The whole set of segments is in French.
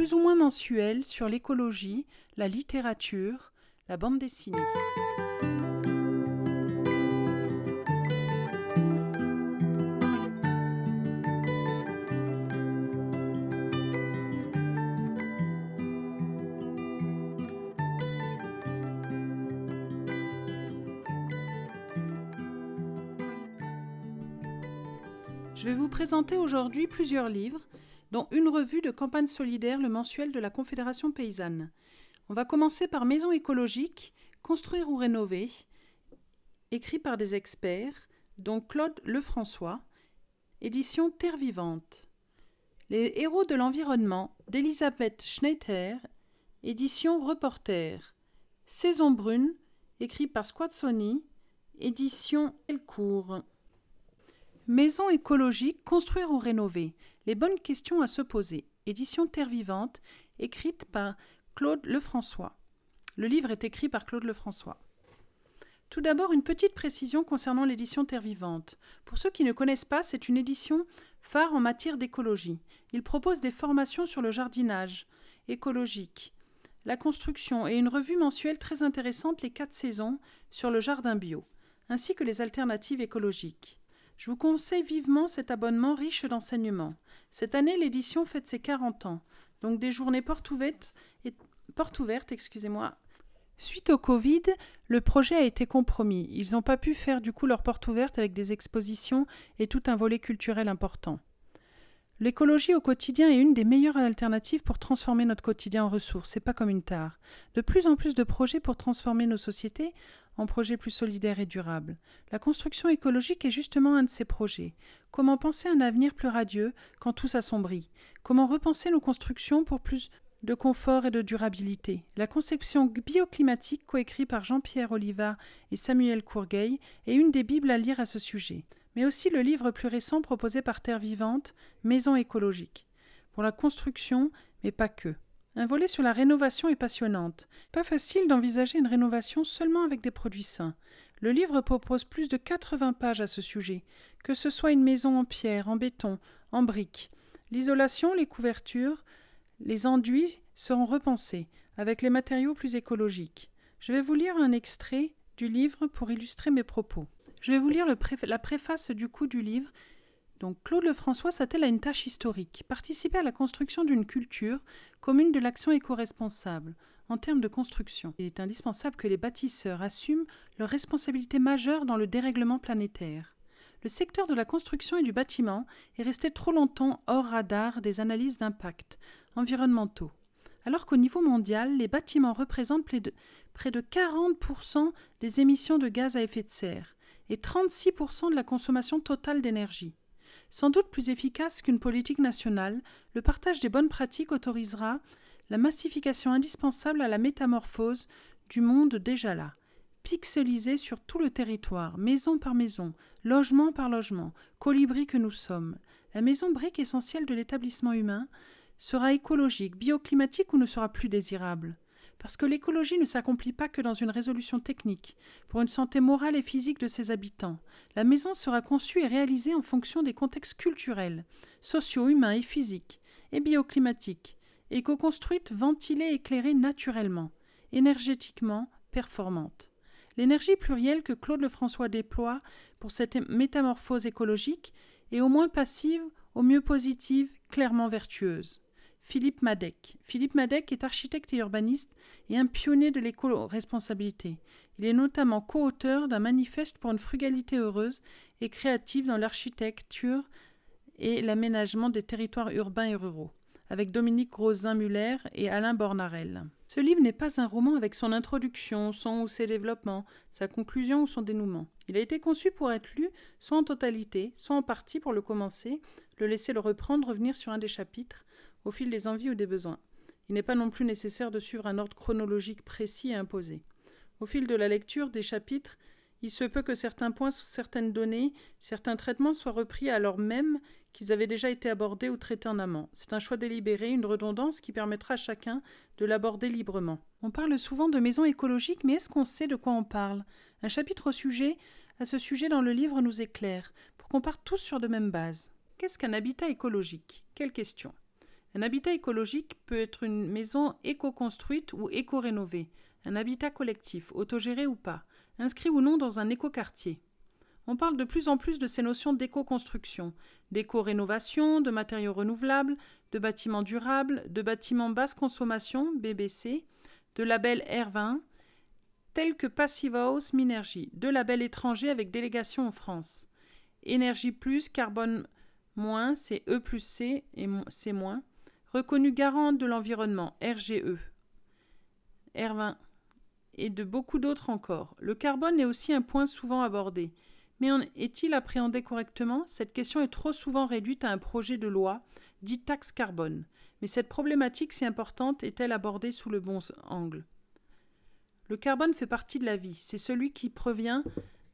plus ou moins mensuelle sur l'écologie, la littérature, la bande dessinée. Je vais vous présenter aujourd'hui plusieurs livres, dont une revue de campagne solidaire, le mensuel de la Confédération paysanne. On va commencer par Maison écologique, construire ou rénover, écrit par des experts, dont Claude Lefrançois, édition Terre vivante. Les héros de l'environnement, d'Elisabeth Schneider, édition Reporter. Saison brune, écrit par Squadsony, édition Elcourt. Maison écologique, construire ou rénover Les bonnes questions à se poser. Édition Terre Vivante, écrite par Claude Lefrançois. Le livre est écrit par Claude Lefrançois. Tout d'abord, une petite précision concernant l'édition Terre Vivante. Pour ceux qui ne connaissent pas, c'est une édition phare en matière d'écologie. Il propose des formations sur le jardinage écologique, la construction et une revue mensuelle très intéressante les quatre saisons sur le jardin bio, ainsi que les alternatives écologiques. Je vous conseille vivement cet abonnement riche d'enseignements. Cette année, l'édition fête ses 40 ans, donc des journées portes ouvertes, et, portes excusez-moi. Suite au Covid, le projet a été compromis. Ils n'ont pas pu faire du coup leur porte ouverte avec des expositions et tout un volet culturel important. L'écologie au quotidien est une des meilleures alternatives pour transformer notre quotidien en ressources, c'est pas comme une tare. De plus en plus de projets pour transformer nos sociétés en projets plus solidaires et durables. La construction écologique est justement un de ces projets. Comment penser un avenir plus radieux quand tout s'assombrit? Comment repenser nos constructions pour plus de confort et de durabilité? La conception bioclimatique, coécrite par Jean-Pierre Oliva et Samuel Courgueil, est une des bibles à lire à ce sujet mais aussi le livre plus récent proposé par Terre Vivante, Maison écologique, pour la construction, mais pas que. Un volet sur la rénovation est passionnante. Pas facile d'envisager une rénovation seulement avec des produits sains. Le livre propose plus de 80 pages à ce sujet, que ce soit une maison en pierre, en béton, en briques. L'isolation, les couvertures, les enduits seront repensés, avec les matériaux plus écologiques. Je vais vous lire un extrait du livre pour illustrer mes propos. Je vais vous lire la préface du coup du livre. Donc Claude Lefrançois s'attelle à une tâche historique, participer à la construction d'une culture commune de l'action éco-responsable. En termes de construction, il est indispensable que les bâtisseurs assument leur responsabilité majeure dans le dérèglement planétaire. Le secteur de la construction et du bâtiment est resté trop longtemps hors radar des analyses d'impact environnementaux. Alors qu'au niveau mondial, les bâtiments représentent près de, près de 40% des émissions de gaz à effet de serre et 36% de la consommation totale d'énergie. Sans doute plus efficace qu'une politique nationale, le partage des bonnes pratiques autorisera la massification indispensable à la métamorphose du monde déjà là, pixelisé sur tout le territoire, maison par maison, logement par logement, colibri que nous sommes. La maison brique essentielle de l'établissement humain sera écologique, bioclimatique ou ne sera plus désirable parce que l'écologie ne s'accomplit pas que dans une résolution technique, pour une santé morale et physique de ses habitants. La maison sera conçue et réalisée en fonction des contextes culturels, sociaux, humains et physiques, et bioclimatiques, éco-construite, ventilée, éclairée naturellement, énergétiquement performante. L'énergie plurielle que Claude Lefrançois déploie pour cette métamorphose écologique est au moins passive, au mieux positive, clairement vertueuse. Philippe Madec. Philippe Madec est architecte et urbaniste et un pionnier de l'éco-responsabilité. Il est notamment co-auteur d'un manifeste pour une frugalité heureuse et créative dans l'architecture et l'aménagement des territoires urbains et ruraux, avec Dominique Rosin-Muller et Alain Bornarel. Ce livre n'est pas un roman avec son introduction, son ou ses développements, sa conclusion ou son dénouement. Il a été conçu pour être lu soit en totalité, soit en partie pour le commencer, le laisser le reprendre, revenir sur un des chapitres, au fil des envies ou des besoins. Il n'est pas non plus nécessaire de suivre un ordre chronologique précis et imposé. Au fil de la lecture des chapitres, il se peut que certains points, certaines données, certains traitements soient repris alors même qu'ils avaient déjà été abordés ou traités en amont. C'est un choix délibéré, une redondance qui permettra à chacun de l'aborder librement. On parle souvent de maison écologique, mais est-ce qu'on sait de quoi on parle? Un chapitre au sujet, à ce sujet dans le livre nous éclaire, pour qu'on parte tous sur de mêmes bases. Qu'est-ce qu'un habitat écologique? Quelle question Un habitat écologique peut être une maison éco-construite ou éco-rénovée, un habitat collectif, autogéré ou pas, inscrit ou non dans un éco-quartier. On parle de plus en plus de ces notions d'éco-construction, d'éco-rénovation, de matériaux renouvelables, de bâtiments durables, de bâtiments basse consommation, BBC, de labels R20, tels que Passive House Minergie, deux labels étrangers avec délégation en France. Énergie plus, carbone moins, c'est E plus C et C moins. Reconnu garant de l'environnement, RGE. R20 et de beaucoup d'autres encore. Le carbone est aussi un point souvent abordé. Mais est-il appréhendé correctement? Cette question est trop souvent réduite à un projet de loi dit taxe carbone. Mais cette problématique si importante est-elle abordée sous le bon angle? Le carbone fait partie de la vie. C'est celui qui provient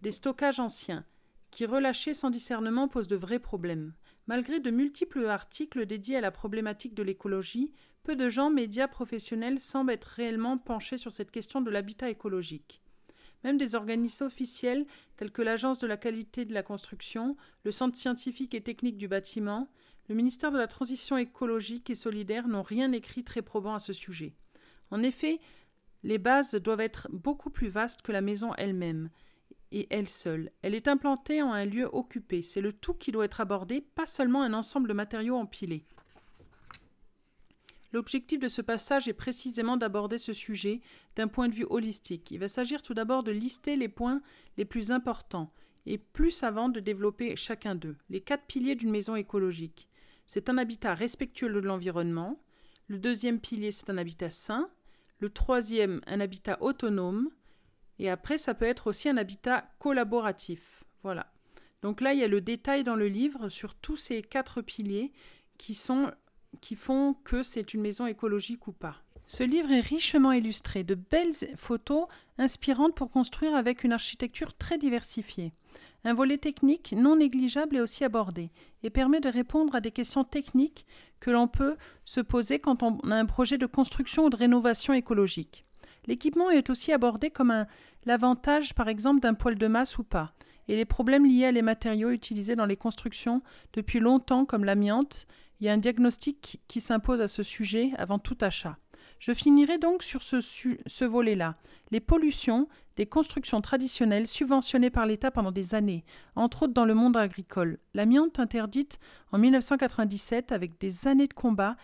des stockages anciens, qui relâché sans discernement pose de vrais problèmes. Malgré de multiples articles dédiés à la problématique de l'écologie, peu de gens, médias professionnels, semblent être réellement penchés sur cette question de l'habitat écologique. Même des organismes officiels tels que l'Agence de la qualité de la construction, le Centre scientifique et technique du bâtiment, le ministère de la Transition écologique et solidaire n'ont rien écrit très probant à ce sujet. En effet, les bases doivent être beaucoup plus vastes que la maison elle-même et elle seule. Elle est implantée en un lieu occupé. C'est le tout qui doit être abordé, pas seulement un ensemble de matériaux empilés. L'objectif de ce passage est précisément d'aborder ce sujet d'un point de vue holistique. Il va s'agir tout d'abord de lister les points les plus importants, et plus avant de développer chacun d'eux. Les quatre piliers d'une maison écologique. C'est un habitat respectueux de l'environnement. Le deuxième pilier, c'est un habitat sain. Le troisième, un habitat autonome. Et après, ça peut être aussi un habitat collaboratif. Voilà. Donc là, il y a le détail dans le livre sur tous ces quatre piliers qui sont qui font que c'est une maison écologique ou pas. Ce livre est richement illustré, de belles photos inspirantes pour construire avec une architecture très diversifiée. Un volet technique non négligeable est aussi abordé et permet de répondre à des questions techniques que l'on peut se poser quand on a un projet de construction ou de rénovation écologique. L'équipement est aussi abordé comme l'avantage par exemple d'un poêle de masse ou pas, et les problèmes liés à les matériaux utilisés dans les constructions depuis longtemps comme l'amiante, il y a un diagnostic qui s'impose à ce sujet avant tout achat. Je finirai donc sur ce, ce volet-là. Les pollutions des constructions traditionnelles subventionnées par l'État pendant des années, entre autres dans le monde agricole. L'amiante interdite en 1997 avec des années de combat,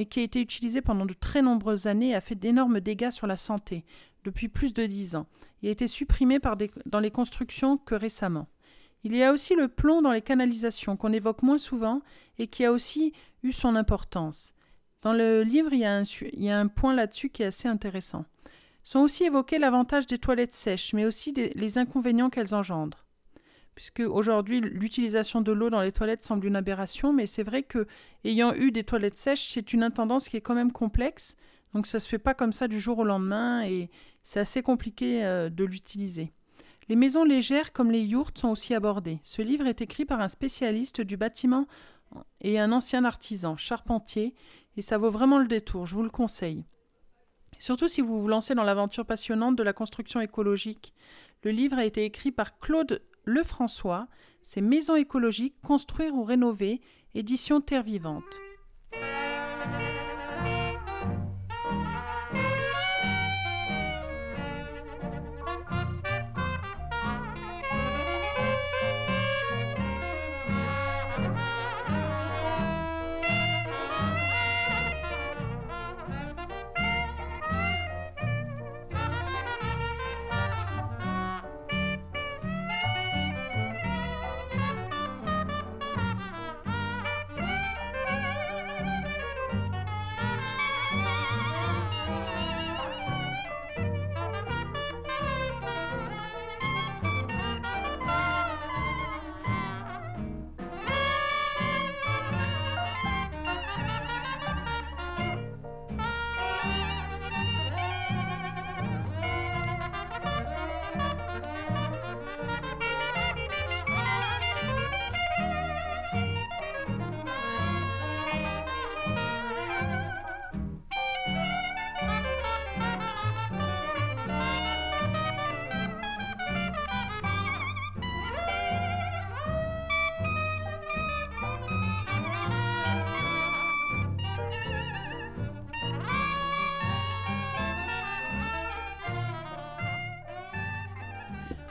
mais qui a été utilisée pendant de très nombreuses années et a fait d'énormes dégâts sur la santé depuis plus de dix ans. Il a été supprimé dans les constructions que récemment. Il y a aussi le plomb dans les canalisations qu'on évoque moins souvent et qui a aussi eu son importance. Dans le livre, il y a un, il y a un point là-dessus qui est assez intéressant. Sont aussi évoqués l'avantage des toilettes sèches, mais aussi les inconvénients qu'elles engendrent. Puisque aujourd'hui, l'utilisation de l'eau dans les toilettes semble une aberration, mais c'est vrai que, ayant eu des toilettes sèches, c'est une intendance qui est quand même complexe. Donc ça se fait pas comme ça du jour au lendemain et c'est assez compliqué euh, de l'utiliser. Les maisons légères comme les yourtes sont aussi abordées. Ce livre est écrit par un spécialiste du bâtiment et un ancien artisan, charpentier, et ça vaut vraiment le détour, je vous le conseille. Surtout si vous vous lancez dans l'aventure passionnante de la construction écologique. Le livre a été écrit par Claude Lefrançois, c'est Maisons écologiques, construire ou rénover, édition Terre Vivante.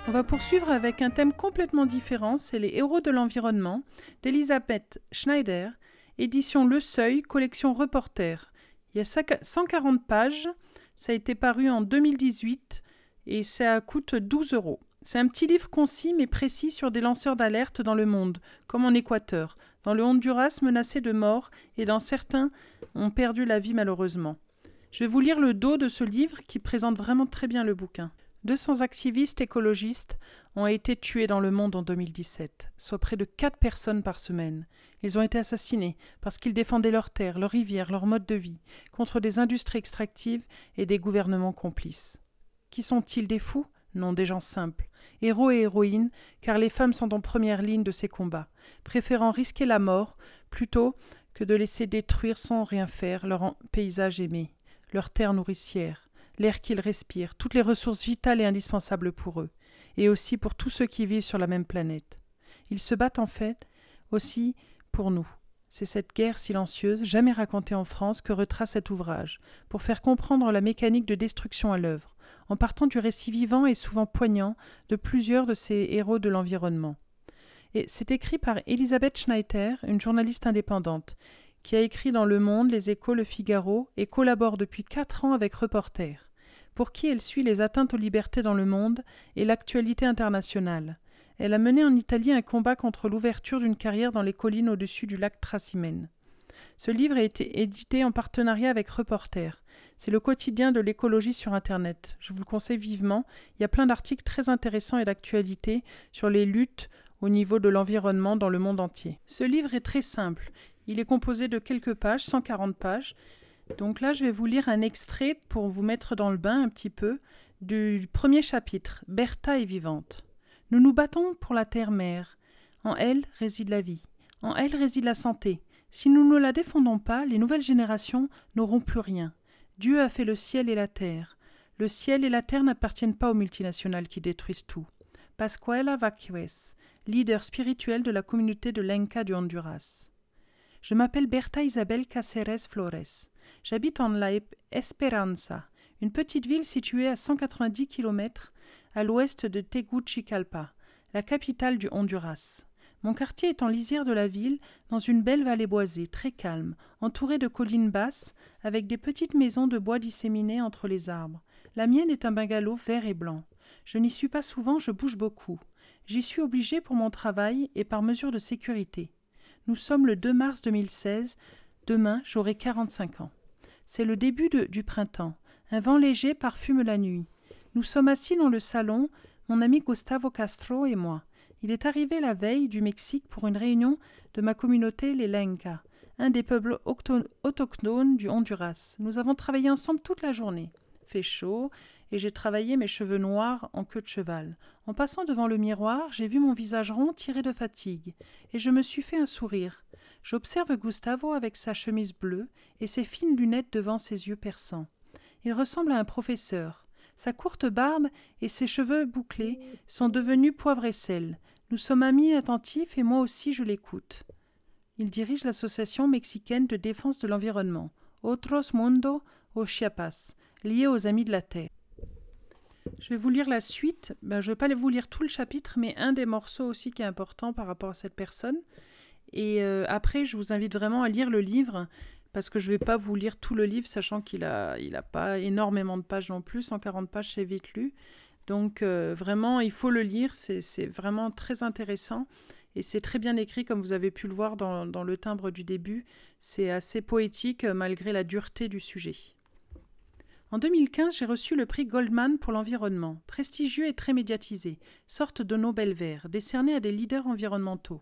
On va poursuivre avec un thème complètement différent, c'est les héros de l'environnement d'Elisabeth Schneider, édition Le Seuil, collection Reporter. Il y a 140 pages, ça a été paru en 2018 et ça coûte 12 euros. C'est un petit livre concis mais précis sur des lanceurs d'alerte dans le monde, comme en Équateur, dans le Honduras menacé de mort et dans certains ont perdu la vie malheureusement. Je vais vous lire le dos de ce livre qui présente vraiment très bien le bouquin. 200 activistes écologistes ont été tués dans le monde en 2017, soit près de 4 personnes par semaine. Ils ont été assassinés parce qu'ils défendaient leurs terres, leurs rivières, leur mode de vie, contre des industries extractives et des gouvernements complices. Qui sont-ils des fous? Non, des gens simples, héros et héroïnes, car les femmes sont en première ligne de ces combats, préférant risquer la mort plutôt que de laisser détruire sans rien faire leur paysage aimé, leur terre nourricière, l'air qu'ils respirent, toutes les ressources vitales et indispensables pour eux, et aussi pour tous ceux qui vivent sur la même planète. Ils se battent en fait aussi pour nous. C'est cette guerre silencieuse, jamais racontée en France, que retrace cet ouvrage, pour faire comprendre la mécanique de destruction à l'œuvre, en partant du récit vivant et souvent poignant de plusieurs de ces héros de l'environnement. Et c'est écrit par Elisabeth Schneider, une journaliste indépendante, qui a écrit dans Le Monde, Les Échos, Le Figaro et collabore depuis quatre ans avec Reporter pour qui elle suit les atteintes aux libertés dans le monde et l'actualité internationale. Elle a mené en Italie un combat contre l'ouverture d'une carrière dans les collines au-dessus du lac Trasimène. Ce livre a été édité en partenariat avec Reporter. C'est le quotidien de l'écologie sur Internet. Je vous le conseille vivement. Il y a plein d'articles très intéressants et d'actualité sur les luttes au niveau de l'environnement dans le monde entier. Ce livre est très simple. Il est composé de quelques pages, 140 pages, donc là, je vais vous lire un extrait pour vous mettre dans le bain un petit peu du premier chapitre. Bertha est vivante. Nous nous battons pour la terre-mère. En elle réside la vie. En elle réside la santé. Si nous ne la défendons pas, les nouvelles générations n'auront plus rien. Dieu a fait le ciel et la terre. Le ciel et la terre n'appartiennent pas aux multinationales qui détruisent tout. Pascuela Vaquez, leader spirituel de la communauté de Lenca du Honduras. Je m'appelle Bertha Isabel Caceres Flores. J'habite en La Esperanza, une petite ville située à 190 km à l'ouest de Tegucigalpa, la capitale du Honduras. Mon quartier est en lisière de la ville, dans une belle vallée boisée, très calme, entourée de collines basses, avec des petites maisons de bois disséminées entre les arbres. La mienne est un bungalow vert et blanc. Je n'y suis pas souvent, je bouge beaucoup. J'y suis obligé pour mon travail et par mesure de sécurité. Nous sommes le 2 mars 2016. Demain, j'aurai 45 ans. C'est le début du printemps. Un vent léger parfume la nuit. Nous sommes assis dans le salon, mon ami Gustavo Castro et moi. Il est arrivé la veille du Mexique pour une réunion de ma communauté, les Lenca, un des peuples autochtones du Honduras. Nous avons travaillé ensemble toute la journée. Fait chaud, et j'ai travaillé mes cheveux noirs en queue de cheval. En passant devant le miroir, j'ai vu mon visage rond tiré de fatigue, et je me suis fait un sourire. J'observe Gustavo avec sa chemise bleue et ses fines lunettes devant ses yeux perçants. Il ressemble à un professeur. Sa courte barbe et ses cheveux bouclés sont devenus poivre et sel. Nous sommes amis attentifs et moi aussi je l'écoute. Il dirige l'association mexicaine de défense de l'environnement, Otros Mundo au Chiapas, liée aux Amis de la Terre. Je vais vous lire la suite. Ben, je ne vais pas vous lire tout le chapitre, mais un des morceaux aussi qui est important par rapport à cette personne. Et euh, après, je vous invite vraiment à lire le livre parce que je ne vais pas vous lire tout le livre, sachant qu'il n'a il a pas énormément de pages non plus, 140 pages, c'est vite lu. Donc euh, vraiment, il faut le lire, c'est vraiment très intéressant et c'est très bien écrit, comme vous avez pu le voir dans, dans le timbre du début. C'est assez poétique malgré la dureté du sujet. En 2015, j'ai reçu le prix Goldman pour l'environnement, prestigieux et très médiatisé, sorte de Nobel vert, décerné à des leaders environnementaux.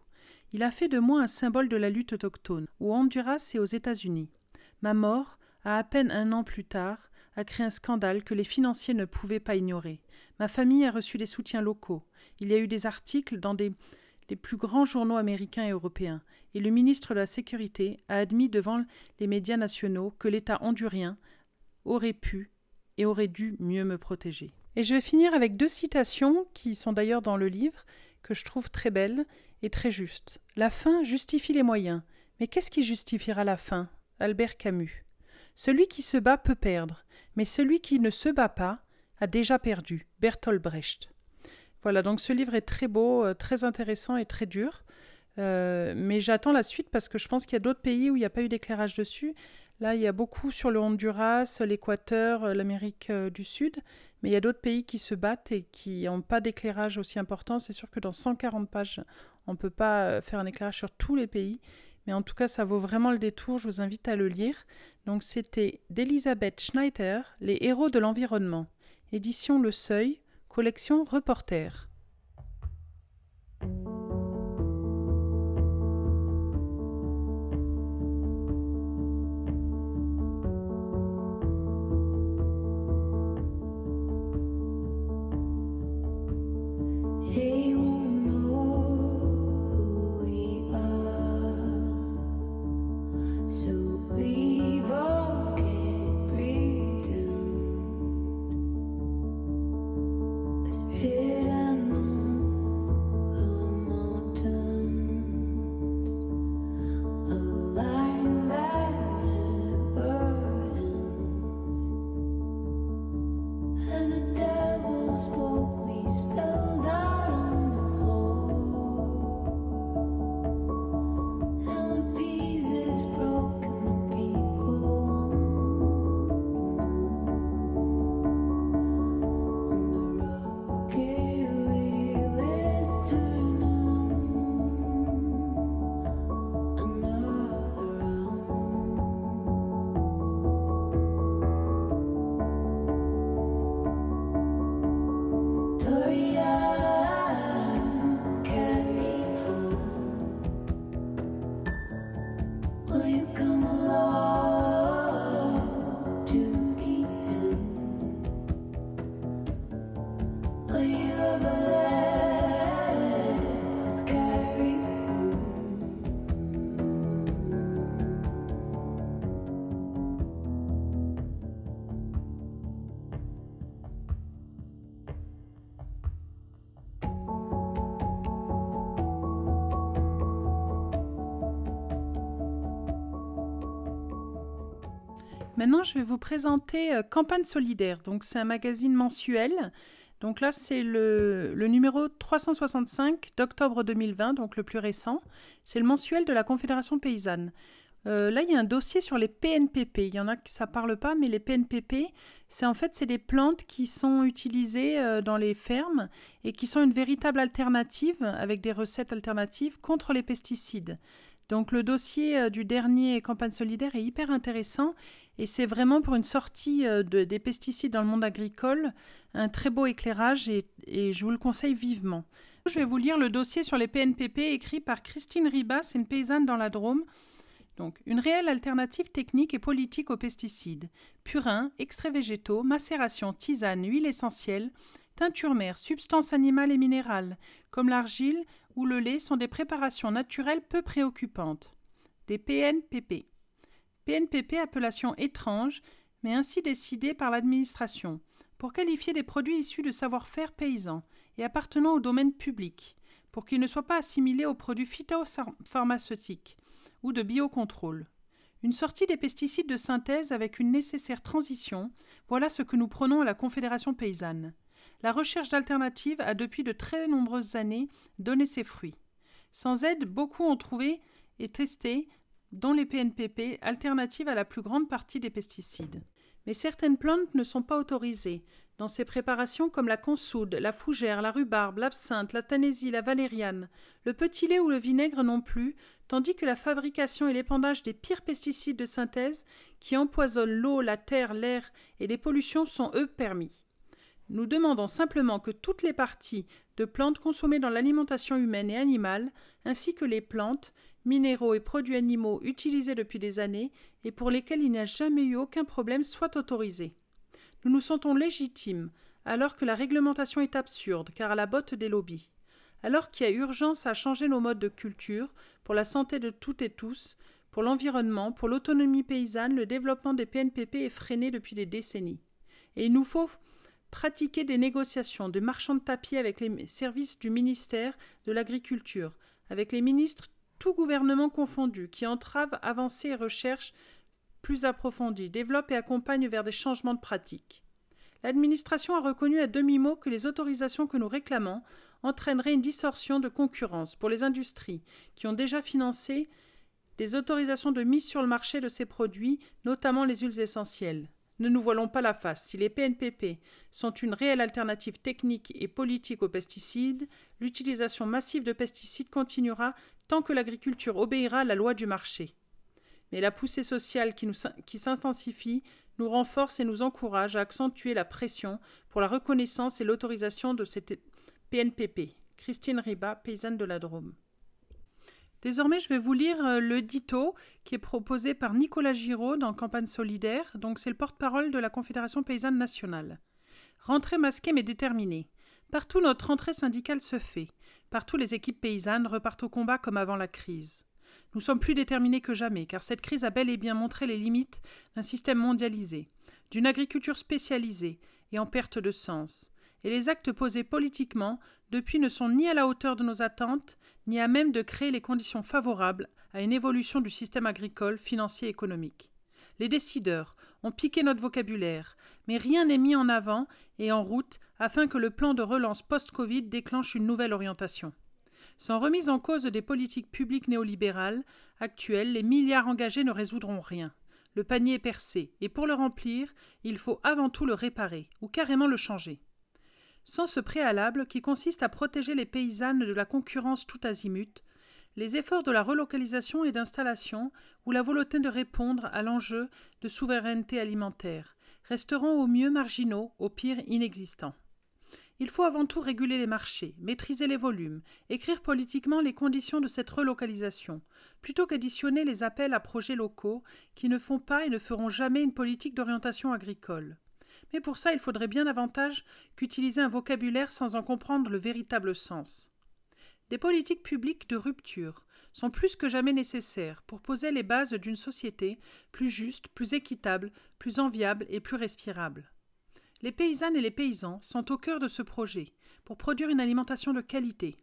Il a fait de moi un symbole de la lutte autochtone, au Honduras et aux États-Unis. Ma mort, à peine un an plus tard, a créé un scandale que les financiers ne pouvaient pas ignorer. Ma famille a reçu des soutiens locaux. Il y a eu des articles dans les plus grands journaux américains et européens, et le ministre de la Sécurité a admis devant les médias nationaux que l'État hondurien aurait pu et aurait dû mieux me protéger. Et je vais finir avec deux citations qui sont d'ailleurs dans le livre, que je trouve très belles est très juste. La fin justifie les moyens. Mais qu'est-ce qui justifiera la fin? Albert Camus. Celui qui se bat peut perdre, mais celui qui ne se bat pas a déjà perdu. Bertolt Brecht. Voilà, donc ce livre est très beau, euh, très intéressant et très dur. Euh, mais j'attends la suite parce que je pense qu'il y a d'autres pays où il n'y a pas eu d'éclairage dessus. Là, il y a beaucoup sur le Honduras, l'Équateur, euh, l'Amérique du Sud. Mais il y a d'autres pays qui se battent et qui n'ont pas d'éclairage aussi important. C'est sûr que dans 140 pages, on ne peut pas faire un éclairage sur tous les pays. Mais en tout cas, ça vaut vraiment le détour. Je vous invite à le lire. Donc, c'était d'Elisabeth Schneider, Les héros de l'environnement. Édition Le Seuil, collection Reporter. Maintenant, je vais vous présenter euh, Campagne solidaire. Donc, c'est un magazine mensuel. Donc là, c'est le, numéro 365 d'octobre 2020, donc le plus récent. C'est le mensuel de la Confédération paysanne. Euh, là, il y a un dossier sur les PNPP. Il y en a qui ça parle pas, mais les PNPP, c'est en fait c'est des plantes qui sont utilisées euh, dans les fermes et qui sont une véritable alternative avec des recettes alternatives contre les pesticides. Donc le dossier du dernier campagne solidaire est hyper intéressant et c'est vraiment pour une sortie euh, des pesticides dans le monde agricole un très beau éclairage et, je vous le conseille vivement. Je vais vous lire le dossier sur les PNPP écrit par Christine Ribas, une paysanne dans la Drôme. Donc, une réelle alternative technique et politique aux pesticides. Purins, extraits végétaux, macération, tisane, huile essentielle, teinture mère, substances animales et minérales, comme l'argile ou le lait, sont des préparations naturelles peu préoccupantes. Des PNPP. PNPP appellation étrange, mais ainsi décidée par l'administration, pour qualifier des produits issus de savoir-faire paysan et appartenant au domaine public, pour qu'ils ne soient pas assimilés aux produits phytopharmaceutiques ou de biocontrôle. Une sortie des pesticides de synthèse avec une nécessaire transition, voilà ce que nous prenons à la Confédération paysanne. La recherche d'alternatives a depuis de très nombreuses années donné ses fruits. Sans aide, beaucoup ont trouvé et testé dont les PNPP, alternatives à la plus grande partie des pesticides. Mais certaines plantes ne sont pas autorisées. Dans ces préparations comme la consoude, la fougère, la rhubarbe, l'absinthe, la tanésie, la valériane, le petit lait ou le vinaigre non plus, tandis que la fabrication et l'épandage des pires pesticides de synthèse qui empoisonnent l'eau, la terre, l'air et les pollutions sont eux permis. Nous demandons simplement que toutes les parties de plantes consommées dans l'alimentation humaine et animale, ainsi que les plantes, minéraux et produits animaux utilisés depuis des années et pour lesquels il n'y a jamais eu aucun problème soient autorisés. Nous nous sentons légitimes, alors que la réglementation est absurde, car à la botte des lobbies. Alors qu'il y a urgence à changer nos modes de culture, pour la santé de toutes et tous, pour l'environnement, pour l'autonomie paysanne, le développement des PNPP est freiné depuis des décennies. Et il nous faut pratiquer des négociations de marchands de tapis avec les services du ministère de l'Agriculture, avec les ministres tout gouvernement confondu, qui entrave avancées et recherches plus approfondies, développe et accompagne vers des changements de pratiques. l'administration a reconnu à demi-mot que les autorisations que nous réclamons entraîneraient une distorsion de concurrence pour les industries qui ont déjà financé des autorisations de mise sur le marché de ces produits, notamment les huiles essentielles. Ne nous voilons pas la face. Si les PNPP sont une réelle alternative technique et politique aux pesticides, l'utilisation massive de pesticides continuera tant que l'agriculture obéira à la loi du marché. Mais la poussée sociale qui, s'intensifie nous renforce et nous encourage à accentuer la pression pour la reconnaissance et l'autorisation de cette PNPP. Christine Riba, paysanne de la Drôme. Désormais, je vais vous lire euh, le dito qui est proposé par Nicolas Giraud dans Campagne solidaire. Donc, c'est le porte-parole de la Confédération paysanne nationale. Rentrée masquée mais déterminée. Partout notre rentrée syndicale se fait. Partout les équipes paysannes repartent au combat comme avant la crise. Nous sommes plus déterminés que jamais, car cette crise a bel et bien montré les limites d'un système mondialisé, d'une agriculture spécialisée et en perte de sens. Et les actes posés politiquement depuis ne sont ni à la hauteur de nos attentes, ni à même de créer les conditions favorables à une évolution du système agricole, financier et économique. Les décideurs piqué notre vocabulaire, mais rien n'est mis en avant et en route afin que le plan de relance post-Covid déclenche une nouvelle orientation. Sans remise en cause des politiques publiques néolibérales actuelles, les milliards engagés ne résoudront rien. Le panier est percé, et pour le remplir, il faut avant tout le réparer, ou carrément le changer. Sans ce préalable qui consiste à protéger les paysannes de la concurrence tout azimut, les efforts de la relocalisation et d'installation ou la volonté de répondre à l'enjeu de souveraineté alimentaire resteront au mieux marginaux, au pire inexistants. Il faut avant tout réguler les marchés, maîtriser les volumes, écrire politiquement les conditions de cette relocalisation, plutôt qu'additionner les appels à projets locaux qui ne font pas et ne feront jamais une politique d'orientation agricole. Mais pour ça, il faudrait bien davantage qu'utiliser un vocabulaire sans en comprendre le véritable sens. Des politiques publiques de rupture sont plus que jamais nécessaires pour poser les bases d'une société plus juste, plus équitable, plus enviable et plus respirable. Les paysannes et les paysans sont au cœur de ce projet pour produire une alimentation de qualité,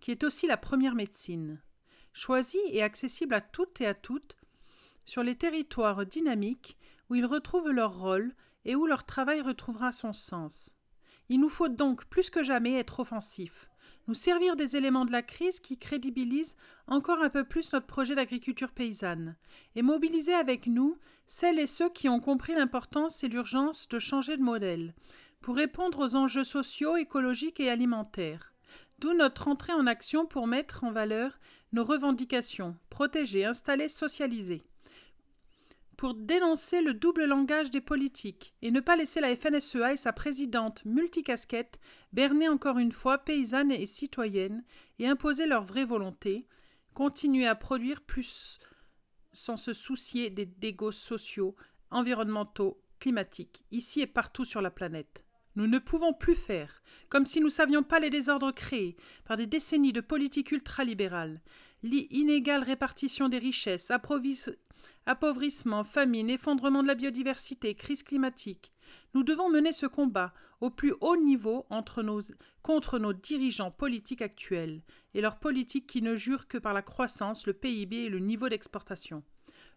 qui est aussi la première médecine. Choisie et accessible à toutes et à toutes, sur les territoires dynamiques où ils retrouvent leur rôle et où leur travail retrouvera son sens. Il nous faut donc plus que jamais être offensifs, nous servir des éléments de la crise qui crédibilisent encore un peu plus notre projet d'agriculture paysanne, et mobiliser avec nous celles et ceux qui ont compris l'importance et l'urgence de changer de modèle, pour répondre aux enjeux sociaux, écologiques et alimentaires. D'où notre entrée en action pour mettre en valeur nos revendications, protéger, installer, socialiser pour dénoncer le double langage des politiques et ne pas laisser la FNSEA et sa présidente multicasquette berner encore une fois paysannes et citoyennes et imposer leur vraie volonté, continuer à produire plus sans se soucier des dégâts sociaux, environnementaux, climatiques, ici et partout sur la planète. Nous ne pouvons plus faire, comme si nous ne savions pas les désordres créés par des décennies de politique ultralibérale, l'inégale répartition des richesses, appauvrissement, famine, effondrement de la biodiversité, crise climatique. Nous devons mener ce combat au plus haut niveau contre nos dirigeants politiques actuels et leurs politiques qui ne jurent que par la croissance, le PIB et le niveau d'exportation.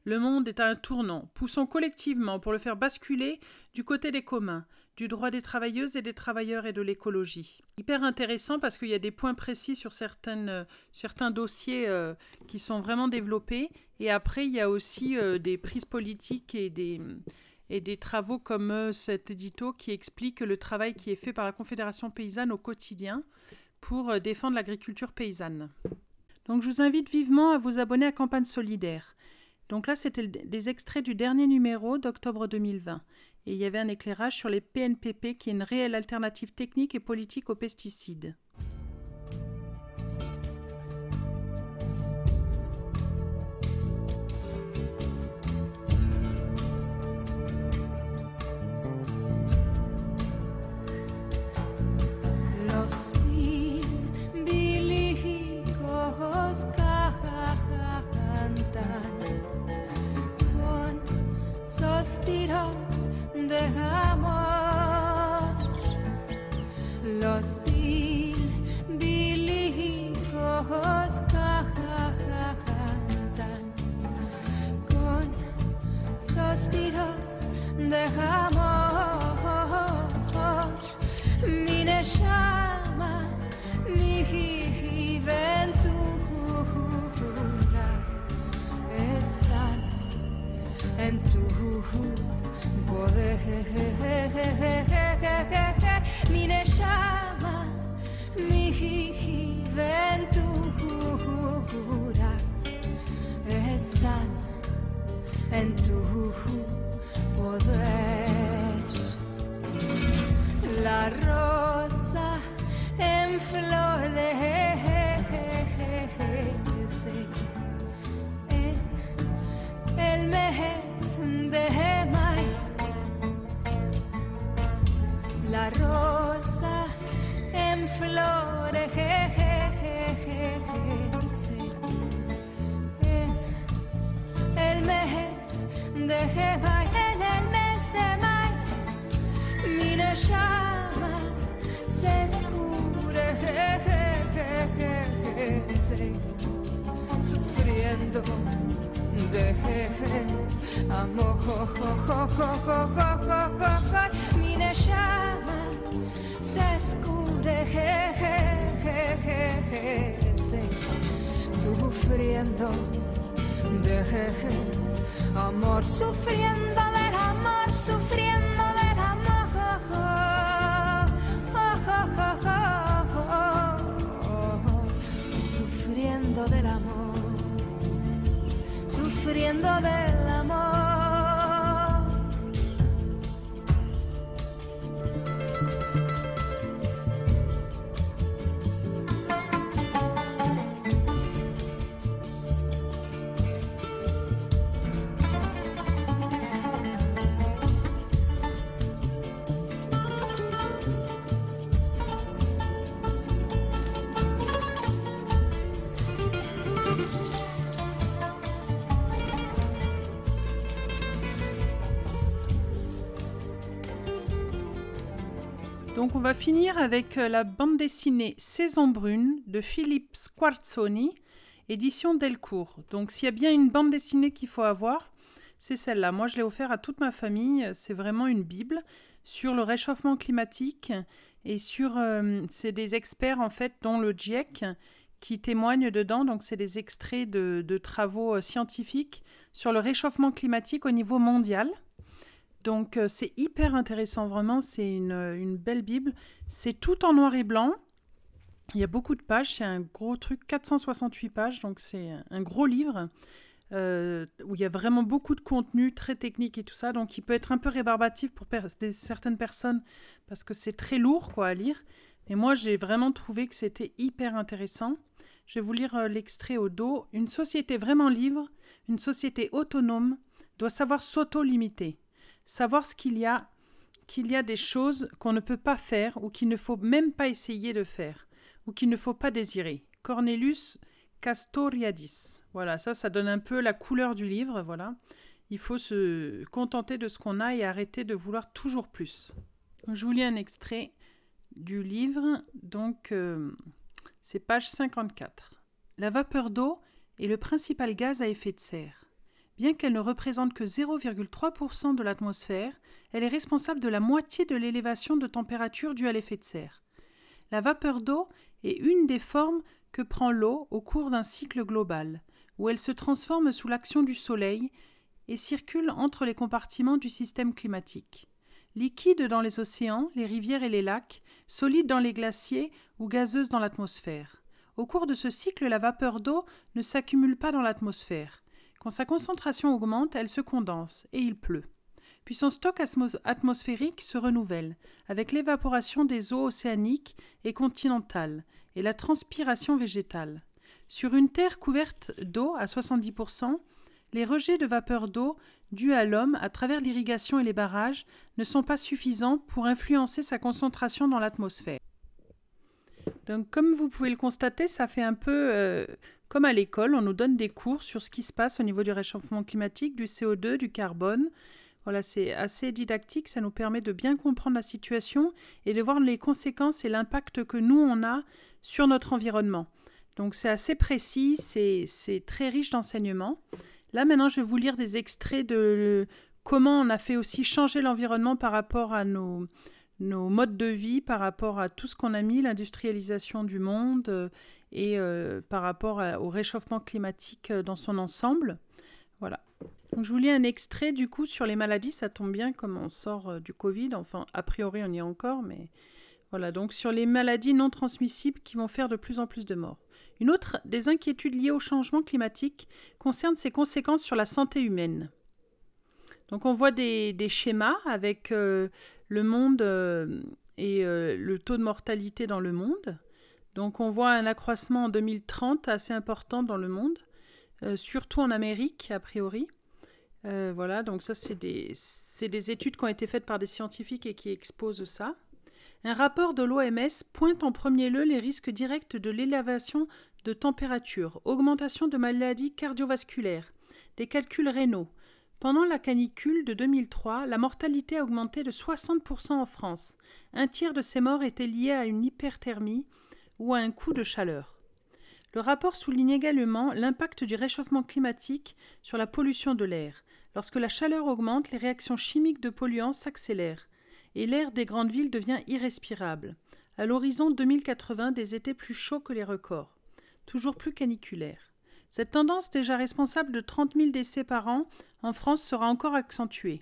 Le monde est à un tournant. Poussons collectivement pour le faire basculer du côté des communs, du droit des travailleuses et des travailleurs et de l'écologie. Hyper intéressant parce qu'il y a des points précis sur euh, certains dossiers euh, qui sont vraiment développés. Et après, il y a aussi euh, des prises politiques et des, et des travaux comme cet édito qui explique le travail qui est fait par la Confédération paysanne au quotidien pour défendre l'agriculture paysanne. Donc je vous invite vivement à vous abonner à Campagne Solidaire. Donc là, c'était des extraits du dernier numéro d'octobre 2020 et il y avait un éclairage sur les PNPP qui est une réelle alternative technique et politique aux pesticides. Mi llama mi ventura estar en tu poder. La rosa en florece en florece en el mes de mayo. En el mes de mayo mi llama se escurece sufriendo de amor mi llama se escurece sufriendo de amor sufriendo del amor sufriendo on va finir avec euh, la bande dessinée Saison brune de Philippe Squarzoni, édition Delcourt. Donc s'il y a bien une bande dessinée qu'il faut avoir, c'est celle-là. Moi je l'ai offert à toute ma famille, c'est vraiment une bible sur le réchauffement climatique et sur euh, c'est des experts en fait dont le GIEC qui témoignent dedans, donc c'est des extraits de, travaux euh, scientifiques sur le réchauffement climatique au niveau mondial. Donc euh, c'est hyper intéressant, vraiment, c'est une, une belle Bible. C'est tout en noir et blanc. Il y a beaucoup de pages, c'est un gros truc, 468 pages, donc c'est un gros livre euh, où il y a vraiment beaucoup de contenu, très technique et tout ça. Donc il peut être un peu rébarbatif pour certaines personnes parce que c'est très lourd quoi à lire. Mais moi j'ai vraiment trouvé que c'était hyper intéressant. Je vais vous lire euh, l'extrait au dos. Une société vraiment libre, une société autonome, doit savoir s'auto-limiter savoir ce qu'il y a, qu'il y a des choses qu'on ne peut pas faire ou qu'il ne faut même pas essayer de faire ou qu'il ne faut pas désirer. Cornelius Castoriadis. Voilà, ça, ça donne un peu la couleur du livre. Voilà, il faut se contenter de ce qu'on a et arrêter de vouloir toujours plus. Je vous lis un extrait du livre, donc euh, c'est page 54. La vapeur d'eau est le principal gaz à effet de serre. Bien qu'elle ne représente que 0,3% de l'atmosphère, elle est responsable de la moitié de l'élévation de température due à l'effet de serre. La vapeur d'eau est une des formes que prend l'eau au cours d'un cycle global, où elle se transforme sous l'action du Soleil et circule entre les compartiments du système climatique. Liquide dans les océans, les rivières et les lacs, solide dans les glaciers ou gazeuse dans l'atmosphère. Au cours de ce cycle, la vapeur d'eau ne s'accumule pas dans l'atmosphère. Quand sa concentration augmente, elle se condense et il pleut. Puis son stock atmosphérique se renouvelle, avec l'évaporation des eaux océaniques et continentales et la transpiration végétale. Sur une terre couverte d'eau à 70%, les rejets de vapeur d'eau dus à l'homme à travers l'irrigation et les barrages ne sont pas suffisants pour influencer sa concentration dans l'atmosphère. Donc, comme vous pouvez le constater, ça fait un peu euh, comme à l'école, on nous donne des cours sur ce qui se passe au niveau du réchauffement climatique, du CO2, du carbone. Voilà, c'est assez didactique, ça nous permet de bien comprendre la situation et de voir les conséquences et l'impact que nous, on a sur notre environnement. Donc c'est assez précis, c'est très riche d'enseignements. Là maintenant, je vais vous lire des extraits de comment on a fait aussi changer l'environnement par rapport à nos, nos modes de vie par rapport à tout ce qu'on a mis, l'industrialisation du monde euh, et euh, par rapport au réchauffement climatique dans son ensemble. Voilà. Donc, je vous lis un extrait du coup sur les maladies, ça tombe bien comme on sort du Covid, enfin a priori on y est encore, mais voilà, donc sur les maladies non transmissibles qui vont faire de plus en plus de morts. Une autre des inquiétudes liées au changement climatique concerne ses conséquences sur la santé humaine. Donc on voit des, schémas avec euh, le monde euh, et euh, le taux de mortalité dans le monde. Donc on voit un accroissement en 2030 assez important dans le monde, surtout en Amérique a priori. voilà, donc ça c'est des, des études qui ont été faites par des scientifiques et qui exposent ça. Un rapport de l'OMS pointe en premier lieu les risques directs de l'élévation de température, augmentation de maladies cardiovasculaires, des calculs rénaux. Pendant la canicule de 2003, la mortalité a augmenté de 60% en France. Un tiers de ces morts étaient liés à une hyperthermie ou à un coup de chaleur. Le rapport souligne également l'impact du réchauffement climatique sur la pollution de l'air. Lorsque la chaleur augmente, les réactions chimiques de polluants s'accélèrent et l'air des grandes villes devient irrespirable. À l'horizon 2080, des étés plus chauds que les records, toujours plus caniculaires. Cette tendance, déjà responsable de 30 000 décès par an en France, sera encore accentuée.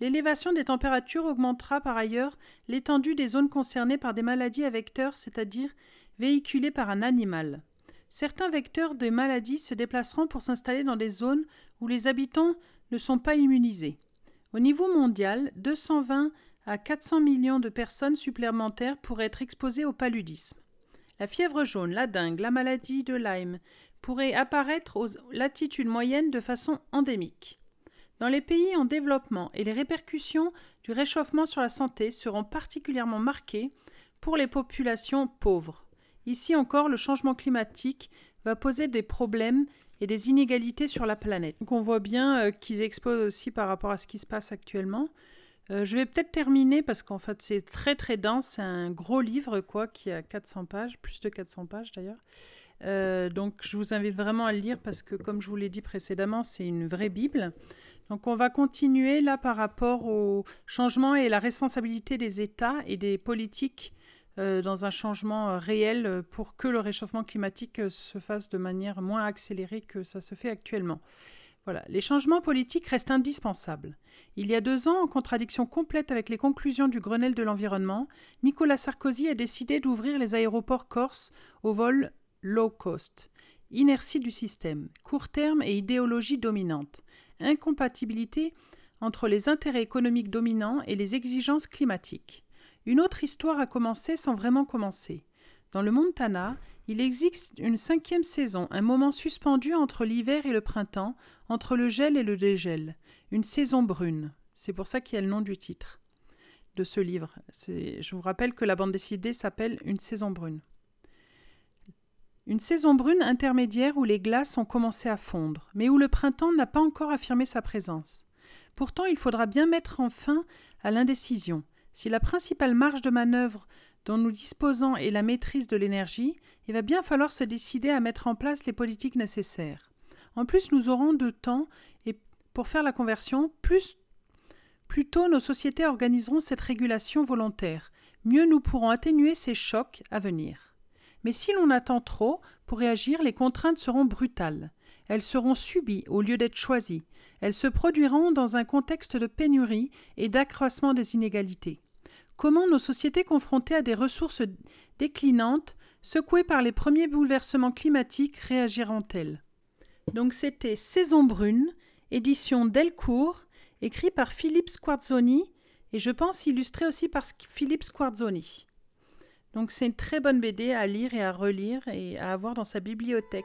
L'élévation des températures augmentera par ailleurs l'étendue des zones concernées par des maladies à vecteurs, c'est-à-dire véhiculées par un animal. Certains vecteurs de maladies se déplaceront pour s'installer dans des zones où les habitants ne sont pas immunisés. Au niveau mondial, 220 à 400 millions de personnes supplémentaires pourraient être exposées au paludisme. La fièvre jaune, la dengue, la maladie de Lyme pourraient apparaître aux latitudes moyennes de façon endémique. Dans les pays en développement et les répercussions du réchauffement sur la santé seront particulièrement marquées pour les populations pauvres. Ici encore, le changement climatique va poser des problèmes et des inégalités sur la planète. Donc on voit bien euh, qu'ils exposent aussi par rapport à ce qui se passe actuellement. Euh, je vais peut-être terminer parce qu'en fait c'est très très dense, c'est un gros livre quoi qui a 400 pages, plus de 400 pages d'ailleurs. Euh, donc je vous invite vraiment à le lire parce que comme je vous l'ai dit précédemment, c'est une vraie Bible. Donc on va continuer là par rapport au changement et la responsabilité des États et des politiques euh, dans un changement réel pour que le réchauffement climatique se fasse de manière moins accélérée que ça se fait actuellement. Voilà, les changements politiques restent indispensables. Il y a deux ans, en contradiction complète avec les conclusions du Grenelle de l'environnement, Nicolas Sarkozy a décidé d'ouvrir les aéroports corses aux vols low cost. Inertie du système, court terme et idéologie dominante, incompatibilité entre les intérêts économiques dominants et les exigences climatiques. Une autre histoire a commencé sans vraiment commencer. Dans le Montana, il existe une cinquième saison, un moment suspendu entre l'hiver et le printemps, entre le gel et le dégel, une saison brune. C'est pour ça qu'il y a le nom du titre de ce livre. Je vous rappelle que la bande dessinée s'appelle Une saison brune. Une saison brune intermédiaire où les glaces ont commencé à fondre, mais où le printemps n'a pas encore affirmé sa présence. Pourtant, il faudra bien mettre en fin à l'indécision. Si la principale marge de manœuvre dont nous disposons est la maîtrise de l'énergie, il va bien falloir se décider à mettre en place les politiques nécessaires. En plus, nous aurons de temps et pour faire la conversion, plus, plus tôt nos sociétés organiseront cette régulation volontaire, mieux nous pourrons atténuer ces chocs à venir. Mais si l'on attend trop, pour réagir, les contraintes seront brutales. Elles seront subies au lieu d'être choisies. Elles se produiront dans un contexte de pénurie et d'accroissement des inégalités. Comment nos sociétés confrontées à des ressources déclinantes, secouées par les premiers bouleversements climatiques, réagiront-elles? Donc c'était Saison brune, édition Delcourt, écrit par Philippe Squarzoni et je pense illustré aussi par Philippe Squarzoni. Donc c'est une très bonne BD à lire et à relire et à avoir dans sa bibliothèque.